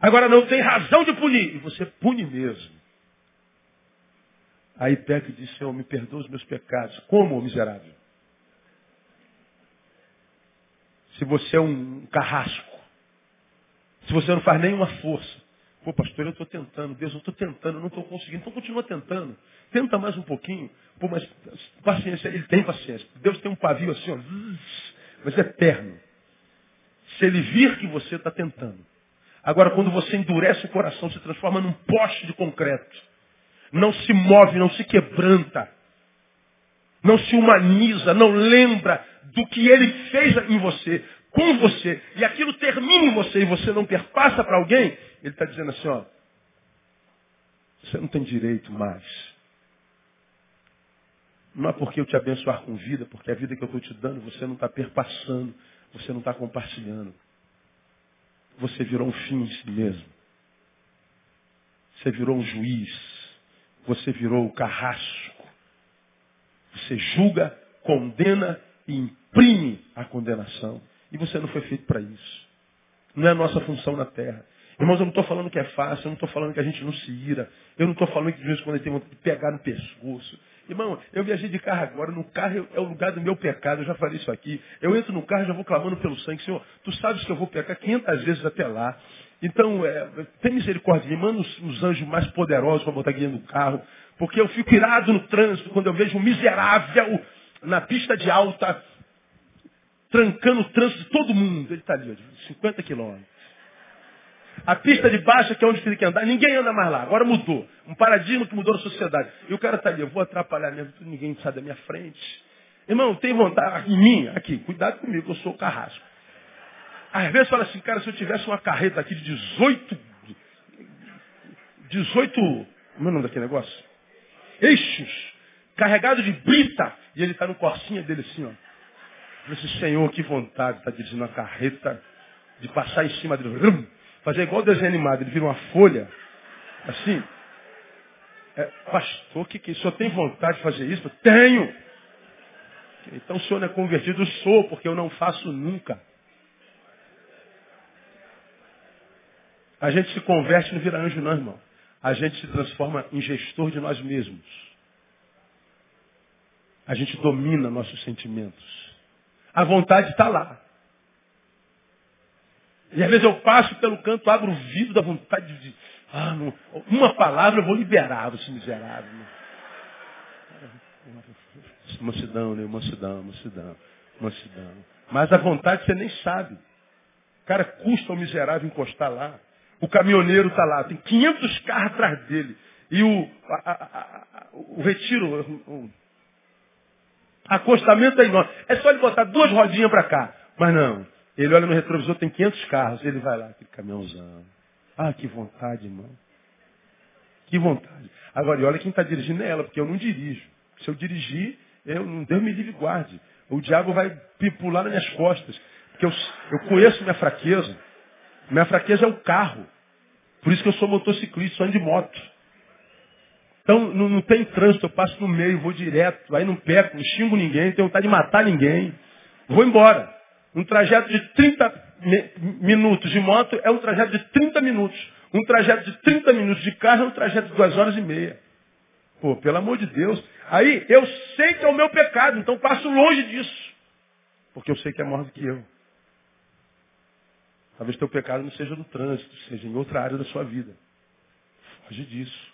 Agora não tem razão de punir. E você pune mesmo. Aí peca e diz, Senhor, me perdoa os meus pecados. Como, miserável? Se você é um carrasco. Se você não faz nenhuma força. Pô, pastor, eu estou tentando. Deus, eu estou tentando, eu não estou conseguindo. Então continua tentando. Tenta mais um pouquinho. Pô, mas paciência, ele tem paciência. Deus tem um pavio assim, ó, mas é eterno. Se ele vir que você está tentando. Agora, quando você endurece o coração, se transforma num poste de concreto. Não se move, não se quebranta. Não se humaniza, não lembra do que ele fez em você, com você. E aquilo termina em você e você não perpassa para alguém. Ele está dizendo assim, ó. Você não tem direito mais Não é porque eu te abençoar com vida, porque a vida que eu estou te dando você não está perpassando, você não está compartilhando. Você virou um fim em si mesmo. Você virou um juiz. Você virou o carrasco. Você julga, condena e imprime a condenação. E você não foi feito para isso. Não é a nossa função na terra. Irmãos, eu não estou falando que é fácil, eu não estou falando que a gente não se ira, eu não estou falando que de vez quando a gente tem vontade de pegar no pescoço. Irmão, eu viajei de carro agora, no carro é o lugar do meu pecado, eu já falei isso aqui. Eu entro no carro e já vou clamando pelo sangue, Senhor, tu sabes que eu vou pecar 500 vezes até lá. Então, é, tem misericórdia mim, manda os, os anjos mais poderosos para botar guia no carro, porque eu fico irado no trânsito quando eu vejo um miserável na pista de alta, trancando o trânsito de todo mundo. Ele está ali, ó, 50 quilômetros. A pista de baixa, que é onde tem que andar, ninguém anda mais lá. Agora mudou. Um paradigma que mudou na sociedade. E o cara está ali, eu vou atrapalhar mesmo, ninguém sai da minha frente. Irmão, tem vontade, em mim, aqui, cuidado comigo, eu sou carrasco. Às vezes fala assim, cara, se eu tivesse uma carreta aqui de 18, 18, como é o nome daquele negócio? Eixos, carregado de brita, e ele está no corcinha dele assim, ó. Eu disse, Senhor, que vontade, está dirigindo uma carreta, de passar em cima dele. Fazer igual o desenho animado, ele vira uma folha, assim. É, pastor, que que senhor tem vontade de fazer isso? Tenho. Então o senhor não é convertido? Sou, porque eu não faço nunca. A gente se converte não vira anjo não, irmão. A gente se transforma em gestor de nós mesmos. A gente domina nossos sentimentos. A vontade está lá. E às vezes eu passo pelo canto, abro o vidro da vontade de. Ah, não, uma palavra eu vou liberar esse miserável. Mansidão, né? Mansidão, mansidão, mansidão. Mas a vontade você nem sabe. Cara, custa o miserável encostar lá. O caminhoneiro está lá, tem 500 carros atrás dele. E o, a, a, a, o retiro, o acostamento é enorme. É só ele botar duas rodinhas para cá. Mas não, ele olha no retrovisor, tem 500 carros. Ele vai lá, aquele caminhãozão. Ah, que vontade, irmão. Que vontade. Agora, e olha quem está dirigindo é ela, porque eu não dirijo. Se eu dirigir, eu, Deus me livre guarde. O diabo vai pular nas minhas costas. Porque eu, eu conheço minha fraqueza. Minha fraqueza é o carro. Por isso que eu sou motociclista, sou de moto. Então não, não, tem trânsito, eu passo no meio, vou direto, aí não peco, não xingo ninguém, tenho vontade de matar ninguém. Vou embora. Um trajeto de 30 minutos de moto é um trajeto de 30 minutos. Um trajeto de 30 minutos de carro é um trajeto de 2 horas e meia. Pô, pelo amor de Deus. Aí eu sei que é o meu pecado, então passo longe disso. Porque eu sei que é maior do que eu. Talvez teu pecado não seja no trânsito, seja em outra área da sua vida. Foge disso.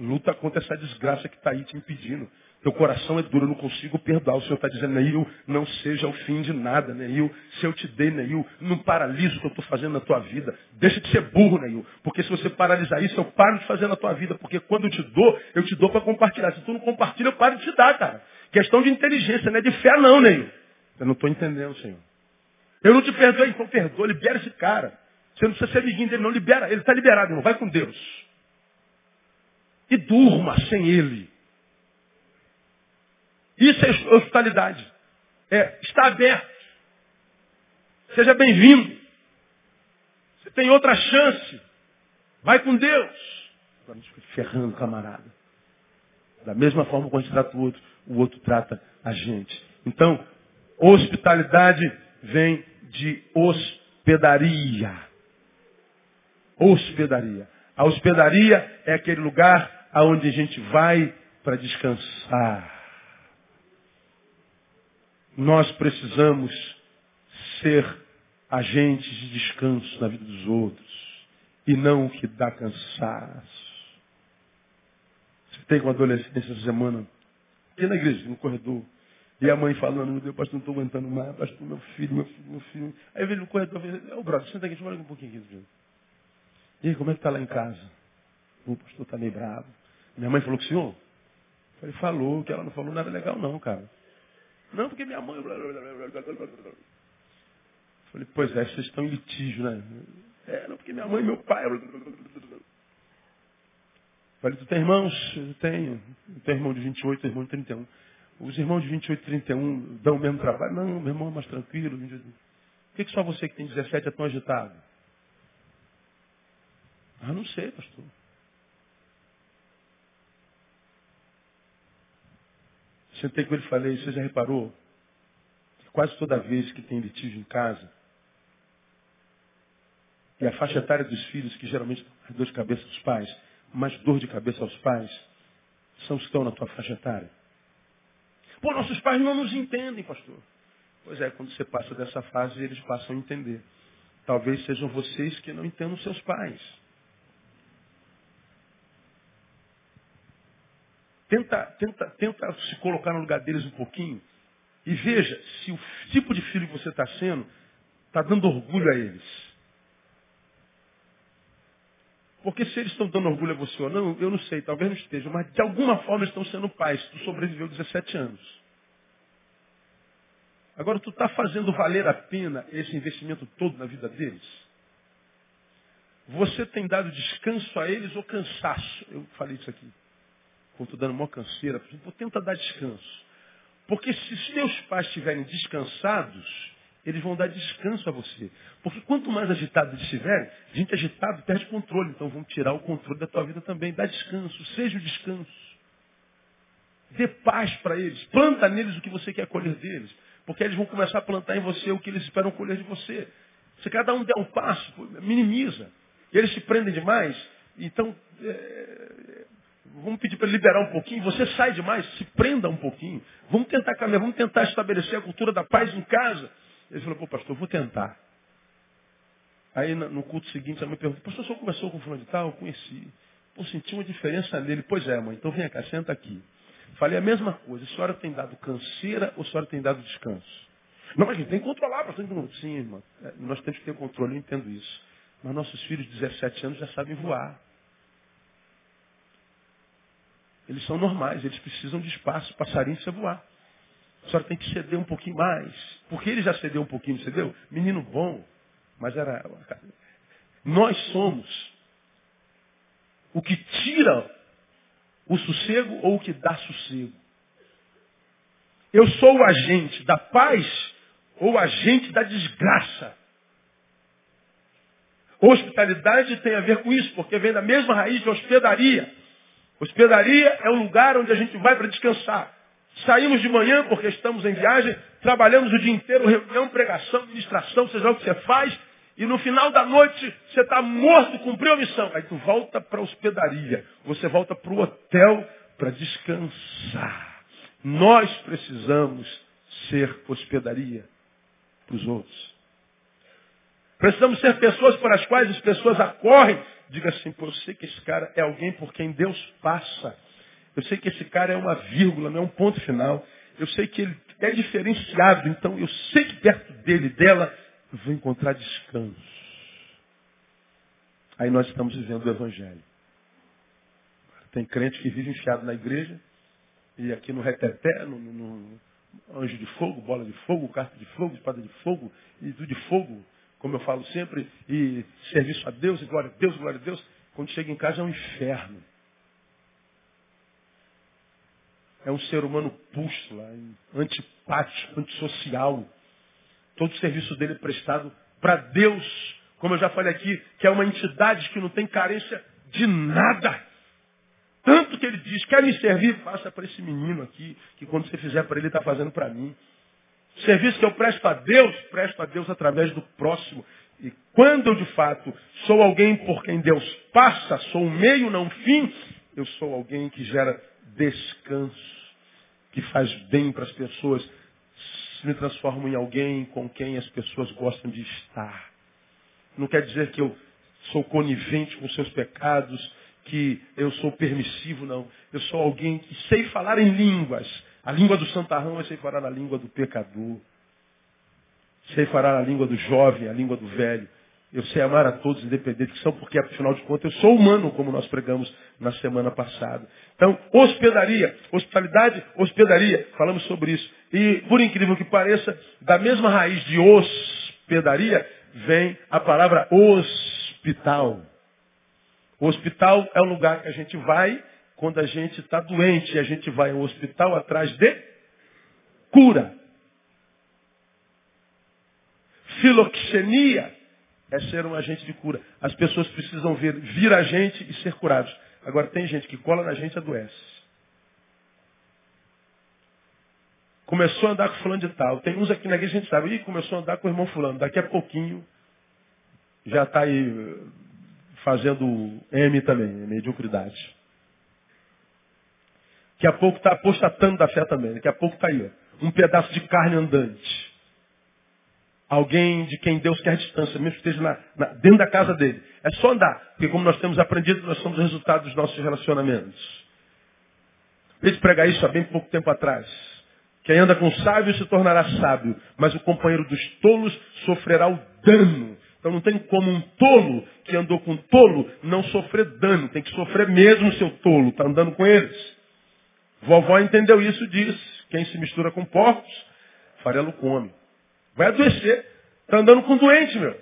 Luta contra essa desgraça que está aí te impedindo. Teu coração é duro, eu não consigo perdoar. O Senhor está dizendo, Neil, não seja o fim de nada, Neil. Se eu te dei, Neil, não paralisa o que eu estou fazendo na tua vida. Deixa de ser burro, Neil. Porque se você paralisar isso, eu paro de fazer na tua vida. Porque quando eu te dou, eu te dou para compartilhar. Se tu não compartilha, eu paro de te dar, cara. Questão de inteligência, não é de fé não, Neil. Eu não estou entendendo, Senhor. Eu não te perdoei, então perdoa, libera esse cara. Você não precisa ser amiguinho dele, não libera. Ele está liberado, irmão. Vai com Deus. E durma sem ele. Isso é hospitalidade. É, está aberto. Seja bem-vindo. Você tem outra chance. Vai com Deus. Agora a gente fica ferrando, camarada. Da mesma forma que a gente trata o outro, o outro trata a gente. Então, hospitalidade vem de hospedaria. Hospedaria. A hospedaria é aquele lugar aonde a gente vai para descansar. Nós precisamos ser agentes de descanso na vida dos outros e não o que dá cansaço. Você tem com adolescente essa semana, aqui na igreja, no corredor, e a mãe falando, meu Deus, pastor, não estou aguentando mais, pastor, meu filho, meu filho, meu filho. Aí veio no corredor, ô oh, brother, senta aqui, deixa eu falar um pouquinho aqui. E aí, como é que está lá em casa? O pastor está meio bravo. Minha mãe falou com o senhor? Eu falei, falou, que ela não falou nada legal não, cara. Não, porque minha mãe. Falei, pois é, vocês estão em litígio, né? É, não, porque minha mãe e meu pai. Falei, tu tem irmãos? Eu tenho. Eu tenho irmão de 28, irmão de 31. Os irmãos de 28 e 31 dão o mesmo trabalho? Não, meu irmão é mais tranquilo. Por que, que só você que tem 17 é tão agitado? Ah, não sei, pastor. Sentei com ele e falei, você já reparou? Que quase toda vez que tem litígio em casa, e a faixa etária dos filhos, que geralmente é dor de cabeça dos pais, mais dor de cabeça aos pais, são os que estão na tua faixa etária. Pô, nossos pais não nos entendem, pastor. Pois é, quando você passa dessa fase, eles passam a entender. Talvez sejam vocês que não entendam seus pais. Tenta, tenta, tenta se colocar no lugar deles um pouquinho e veja se o tipo de filho que você está sendo está dando orgulho a eles. Porque se eles estão dando orgulho a você ou não, eu não sei, talvez não estejam, mas de alguma forma estão sendo pais. Tu sobreviveu 17 anos. Agora, tu está fazendo valer a pena esse investimento todo na vida deles? Você tem dado descanso a eles ou cansaço? Eu falei isso aqui. Quando estou dando uma canseira, vou tenta dar descanso. Porque se seus pais estiverem descansados, eles vão dar descanso a você. Porque quanto mais agitado eles estiverem, gente agitada perde controle. Então vão tirar o controle da tua vida também. Dá descanso, seja o descanso. Dê paz para eles. Planta neles o que você quer colher deles. Porque eles vão começar a plantar em você o que eles esperam colher de você. Se cada um der um passo, minimiza. E eles se prendem demais, então é, vamos pedir para liberar um pouquinho, você sai demais, se prenda um pouquinho. Vamos tentar caminhar, vamos tentar estabelecer a cultura da paz em casa. Ele falou, pô, pastor, vou tentar. Aí no culto seguinte, a mãe perguntou, pastor, o senhor conversou com o fulano de tal? Eu conheci. Pô, senti uma diferença nele. Pois é, mãe, então vem cá, senta aqui. Falei a mesma coisa. A senhora tem dado canseira ou a senhora tem dado descanso? Não, mas a gente tem que controlar, pastor. Sim, irmã. É, nós temos que ter controle, eu entendo isso. Mas nossos filhos de 17 anos já sabem voar. Eles são normais, eles precisam de espaço, passarinho precisa voar. A senhora tem que ceder um pouquinho mais. Porque ele já cedeu um pouquinho, cedeu? Menino bom. Mas era. Nós somos o que tira o sossego ou o que dá sossego. Eu sou o agente da paz ou o agente da desgraça. Hospitalidade tem a ver com isso, porque vem da mesma raiz de hospedaria. Hospedaria é um lugar onde a gente vai para descansar. Saímos de manhã porque estamos em viagem, trabalhamos o dia inteiro, reunião, pregação, ministração, seja o que você faz, e no final da noite você está morto, cumpriu a missão. Aí tu volta para a hospedaria, você volta para o hotel para descansar. Nós precisamos ser hospedaria para os outros. Precisamos ser pessoas para as quais as pessoas acorrem. Diga assim, pô, eu sei que esse cara é alguém por quem Deus passa. Eu sei que esse cara é uma vírgula, não é um ponto final. Eu sei que ele é diferenciado, então eu sei que perto dele, dela, eu vou encontrar descanso. Aí nós estamos vivendo o Evangelho. Tem crente que vive enfiado na igreja, e aqui no reteté, no, no, no anjo de fogo, bola de fogo, carta de fogo, espada de fogo, e tudo de fogo, como eu falo sempre, e serviço a Deus, e glória a Deus, glória a Deus. Quando chega em casa é um inferno. é um ser humano pústula, antipático, antissocial. Todo o serviço dele é prestado para Deus, como eu já falei aqui, que é uma entidade que não tem carência de nada. Tanto que ele diz, quer me servir? Faça para esse menino aqui, que quando você fizer para ele, está fazendo para mim. O serviço que eu presto a Deus, presto a Deus através do próximo. E quando eu de fato sou alguém por quem Deus passa, sou um meio, não um fim, eu sou alguém que gera descanso que faz bem para as pessoas, me transformo em alguém com quem as pessoas gostam de estar. Não quer dizer que eu sou conivente com seus pecados, que eu sou permissivo, não. Eu sou alguém que sei falar em línguas. A língua do santarrão eu sei falar a língua do pecador. Sei falar a língua do jovem, a língua do velho. Eu sei amar a todos, independente que são, porque afinal de contas eu sou humano, como nós pregamos na semana passada. Então, hospedaria, hospitalidade, hospedaria, falamos sobre isso. E, por incrível que pareça, da mesma raiz de hospedaria, vem a palavra hospital. O hospital é o lugar que a gente vai quando a gente está doente. E a gente vai ao hospital atrás de cura. Filoxenia é ser um agente de cura. As pessoas precisam ver, vir a gente e ser curados. Agora tem gente que cola na gente e adoece. Começou a andar com fulano de tal. Tem uns aqui na igreja, a gente sabe, Ih, começou a andar com o irmão fulano. Daqui a pouquinho já está aí eh, fazendo M também, mediocridade. Daqui a pouco está apostatando da fé também. Daqui a pouco está aí, ó, um pedaço de carne andante. Alguém de quem Deus quer distância, mesmo que esteja na, na, dentro da casa dele. É só andar, porque como nós temos aprendido, nós somos o resultado dos nossos relacionamentos. Eles pregar isso há bem pouco tempo atrás. Quem anda com sábio se tornará sábio, mas o companheiro dos tolos sofrerá o dano. Então não tem como um tolo que andou com tolo não sofrer dano. Tem que sofrer mesmo seu tolo, está andando com eles. Vovó entendeu isso e diz, quem se mistura com porcos, farelo come. Vai adoecer. Está andando com doente, meu.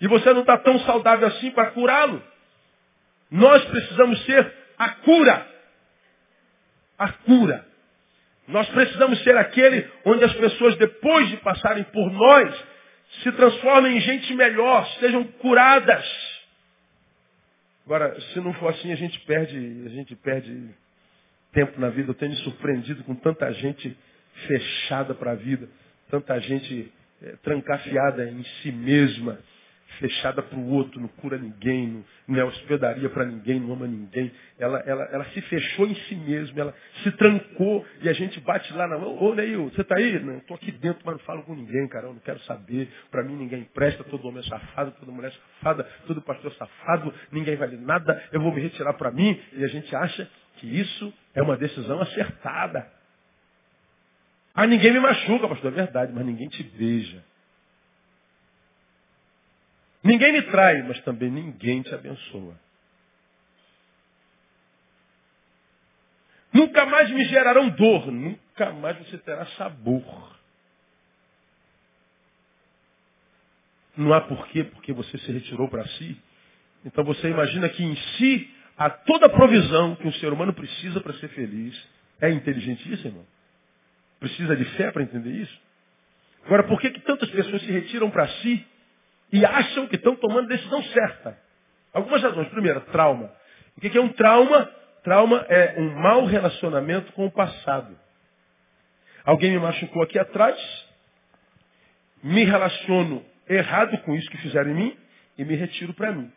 E você não está tão saudável assim para curá-lo. Nós precisamos ser a cura. A cura. Nós precisamos ser aquele onde as pessoas, depois de passarem por nós, se transformem em gente melhor, sejam curadas. Agora, se não for assim, a gente perde, a gente perde tempo na vida. Eu tenho me surpreendido com tanta gente fechada para a vida, tanta gente é, trancafiada em si mesma, fechada para o outro, não cura ninguém, não, não é hospedaria para ninguém, não ama ninguém. Ela, ela, ela se fechou em si mesma, ela se trancou e a gente bate lá na mão. Ô, Neil, você está aí? Não, estou aqui dentro, mas não falo com ninguém, cara, eu não quero saber. Para mim ninguém presta, todo homem é safado, toda mulher é safada, todo pastor é safado, ninguém vale nada, eu vou me retirar para mim. E a gente acha que isso é uma decisão acertada. Ah, ninguém me machuca, pastor, é verdade, mas ninguém te beija. Ninguém me trai, mas também ninguém te abençoa. Nunca mais me gerarão dor, nunca mais você terá sabor. Não há porquê, porque você se retirou para si. Então você imagina que em si há toda a provisão que um ser humano precisa para ser feliz. É irmão? Precisa de fé para entender isso? Agora, por que, que tantas pessoas se retiram para si e acham que estão tomando decisão certa. Algumas razões. Primeiro, trauma. O que é um trauma? Trauma é um mau relacionamento com o passado. Alguém me machucou aqui atrás, me relaciono errado com isso que fizeram em mim e me retiro para mim.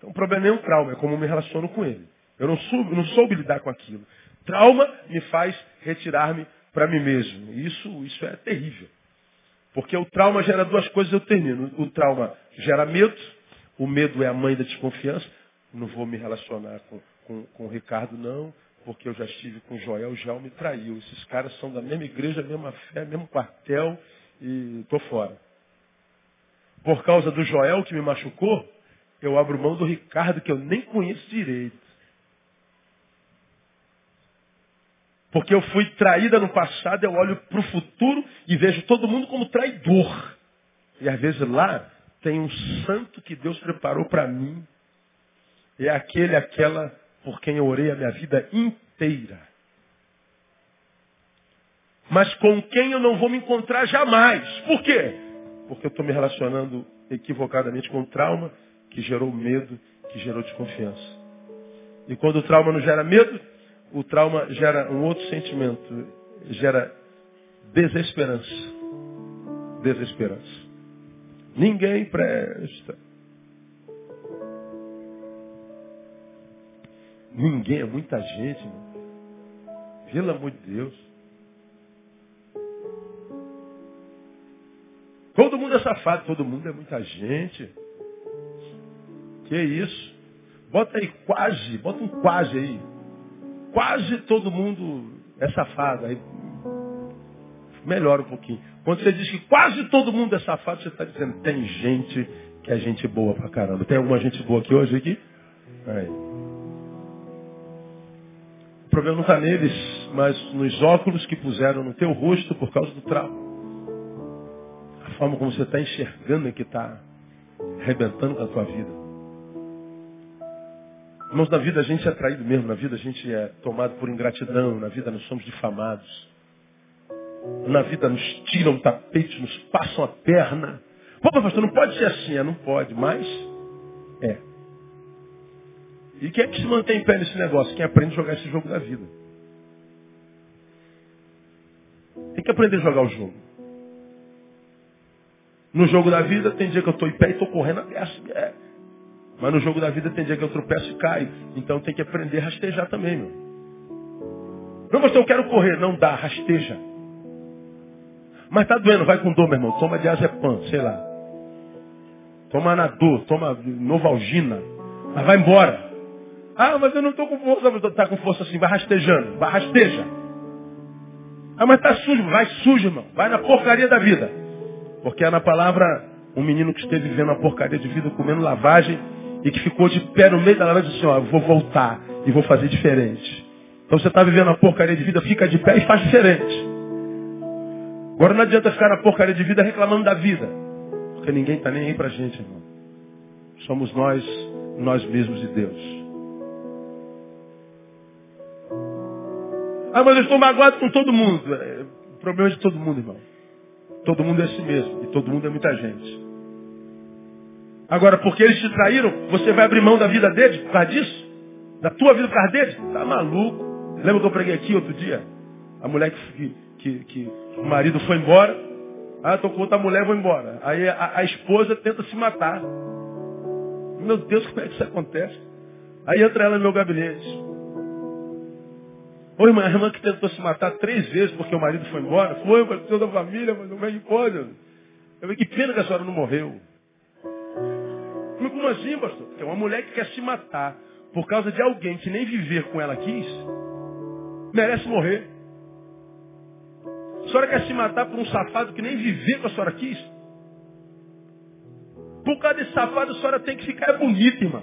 Então o problema é um trauma, é como eu me relaciono com ele. Eu não soube, não soube lidar com aquilo. Trauma me faz retirar-me para mim mesmo. Isso, isso é terrível. Porque o trauma gera duas coisas, eu termino. O trauma gera medo, o medo é a mãe da desconfiança. Não vou me relacionar com, com, com o Ricardo, não, porque eu já estive com o Joel, o Joel me traiu. Esses caras são da mesma igreja, mesma fé, mesmo quartel, e estou fora. Por causa do Joel que me machucou, eu abro mão do Ricardo, que eu nem conheço direito. Porque eu fui traída no passado, eu olho para o futuro e vejo todo mundo como traidor. E às vezes lá tem um santo que Deus preparou para mim. É aquele, aquela por quem eu orei a minha vida inteira. Mas com quem eu não vou me encontrar jamais. Por quê? Porque eu estou me relacionando equivocadamente com trauma que gerou medo, que gerou desconfiança. E quando o trauma não gera medo, o trauma gera um outro sentimento, gera desesperança. Desesperança. Ninguém presta. Ninguém, é muita gente, mano. Pelo amor de Deus. Todo mundo é safado, todo mundo é muita gente. Que isso? Bota aí quase, bota um quase aí quase todo mundo é safado. Aí melhora um pouquinho. Quando você diz que quase todo mundo é safado, você está dizendo, tem gente que é gente boa pra caramba. Tem alguma gente boa aqui hoje aqui? Aí. O problema não está neles, mas nos óculos que puseram no teu rosto por causa do trauma. A forma como você está enxergando é que está arrebentando com a tua vida. Irmãos, na vida a gente é traído mesmo, na vida a gente é tomado por ingratidão, na vida nós somos difamados. Na vida nos tiram o tapete, nos passam a perna. Pô, pastor, não pode ser assim. É, não pode, mas é. E quem é que se mantém em pé nesse negócio? Quem aprende a jogar esse jogo da vida. Tem que aprender a jogar o jogo. No jogo da vida, tem dia que eu estou em pé e estou correndo a É. Mas no jogo da vida tem dia que eu tropeço e caio. Então tem que aprender a rastejar também, meu. Não, pastor, eu quero correr. Não dá, rasteja. Mas tá doendo, vai com dor, meu irmão. Toma diazepam, sei lá. Toma anador, toma novalgina. Mas vai embora. Ah, mas eu não estou com força. Mas tá com força assim, vai rastejando. Vai, rasteja. Ah, mas tá sujo. Vai sujo, irmão. Vai na porcaria da vida. Porque é na palavra um menino que esteve vivendo uma porcaria de vida, comendo lavagem, e que ficou de pé no meio da lavagem e disse assim, ó, vou voltar e vou fazer diferente. Então você está vivendo uma porcaria de vida, fica de pé e faz diferente. Agora não adianta ficar na porcaria de vida reclamando da vida. Porque ninguém está nem aí pra gente, irmão. Somos nós, nós mesmos e Deus. Ah, mas eu estou magoado com todo mundo. É, o problema é de todo mundo, irmão. Todo mundo é si mesmo. E todo mundo é muita gente. Agora, porque eles te traíram, você vai abrir mão da vida deles por causa disso? Da tua vida por causa deles? Tá maluco. Lembra que eu preguei aqui outro dia? A mulher que, que, que o marido foi embora. Ah, estou com outra mulher, vou embora. Aí a, a, esposa tenta se matar. Meu Deus, como é que isso acontece? Aí entra ela no meu gabinete. Ô irmã, a irmã que tentou se matar três vezes porque o marido foi embora. Foi, foi toda a família, mas não veio embora. Eu falei, que pena que a senhora não morreu. Mas como assim, pastor? É uma mulher que quer se matar por causa de alguém que nem viver com ela quis, merece morrer. A senhora quer se matar por um safado que nem viver com a senhora quis? Por causa desse safado, a senhora tem que ficar bonita, irmã.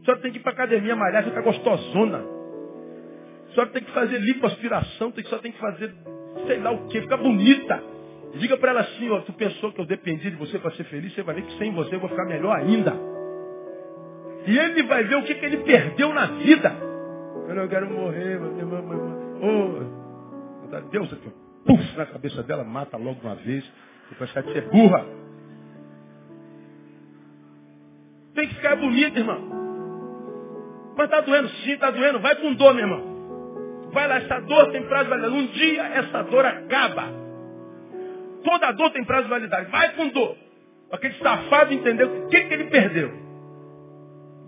A senhora tem que ir para academia malhar, ficar gostosona. A senhora tem que fazer lipoaspiração, a senhora tem que fazer sei lá o que, ficar bonita. Diga para ela assim, ó, tu pensou que eu dependi de você para ser feliz, você vai ver que sem você eu vou ficar melhor ainda. E ele vai ver o que, que ele perdeu na vida. Eu não quero morrer, mamãe. Oh, Deus aqui, puf, na cabeça dela, mata logo uma vez. Depois achar que você é burra. Tem que ficar bonito, irmão. Mas tá doendo sim, tá doendo. Vai com dor, meu irmão. Vai lá, essa dor tem prazo de validade. Um dia essa dor acaba. Toda dor tem prazo de validade. Vai com dor. Aquele safado entendeu o que, que ele perdeu.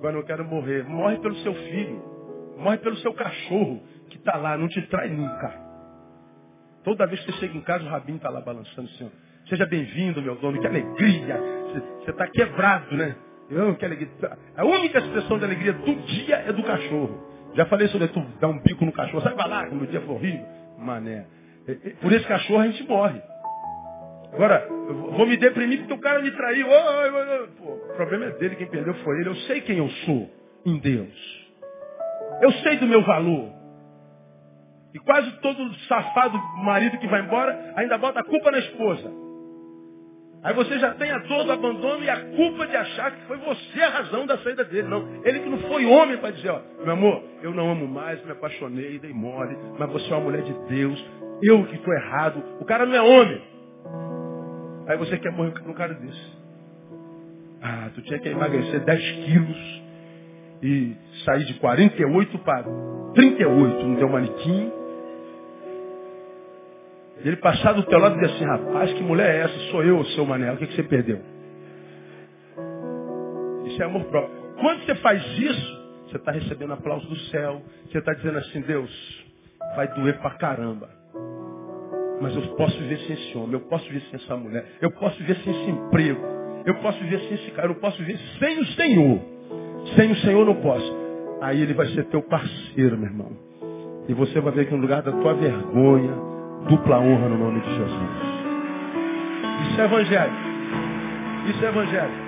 Agora eu quero morrer. Morre pelo seu filho. Morre pelo seu cachorro que está lá, não te trai nunca. Toda vez que você chega em casa, o rabinho está lá balançando, Senhor. Seja bem-vindo, meu dono, que alegria. Você está quebrado, né? Eu, que alegria. A única expressão de alegria do dia é do cachorro. Já falei sobre tu dar um bico no cachorro. Sai pra lá, quando o dia for horrível. Mané. Por esse cachorro a gente morre. Agora, vou me deprimir porque o cara me traiu. Pô, o problema é dele, quem perdeu foi ele. Eu sei quem eu sou em Deus. Eu sei do meu valor. E quase todo safado marido que vai embora ainda bota a culpa na esposa. Aí você já tem a dor do abandono e a culpa de achar que foi você a razão da saída dele. Não, ele que não foi homem para dizer, ó, meu amor, eu não amo mais, me apaixonei, dei mole, mas você é uma mulher de Deus, eu que estou errado. O cara não é homem. Aí você quer morrer com um cara desse. Ah, tu tinha que emagrecer 10 quilos e sair de 48 para 38 no teu manequim. Ele passar do teu lado e dizer assim, rapaz, que mulher é essa? Sou eu, seu Manel. O que, que você perdeu? Isso é amor próprio. Quando você faz isso, você está recebendo aplauso do céu. Você está dizendo assim, Deus, vai doer pra caramba. Mas eu posso viver sem esse homem, eu posso viver sem essa mulher, eu posso viver sem esse emprego, eu posso viver sem esse cara, eu posso viver sem o Senhor. Sem o Senhor não posso. Aí ele vai ser teu parceiro, meu irmão. E você vai ver que no lugar da tua vergonha, dupla honra no nome de Jesus. Isso é evangelho. Isso é evangelho.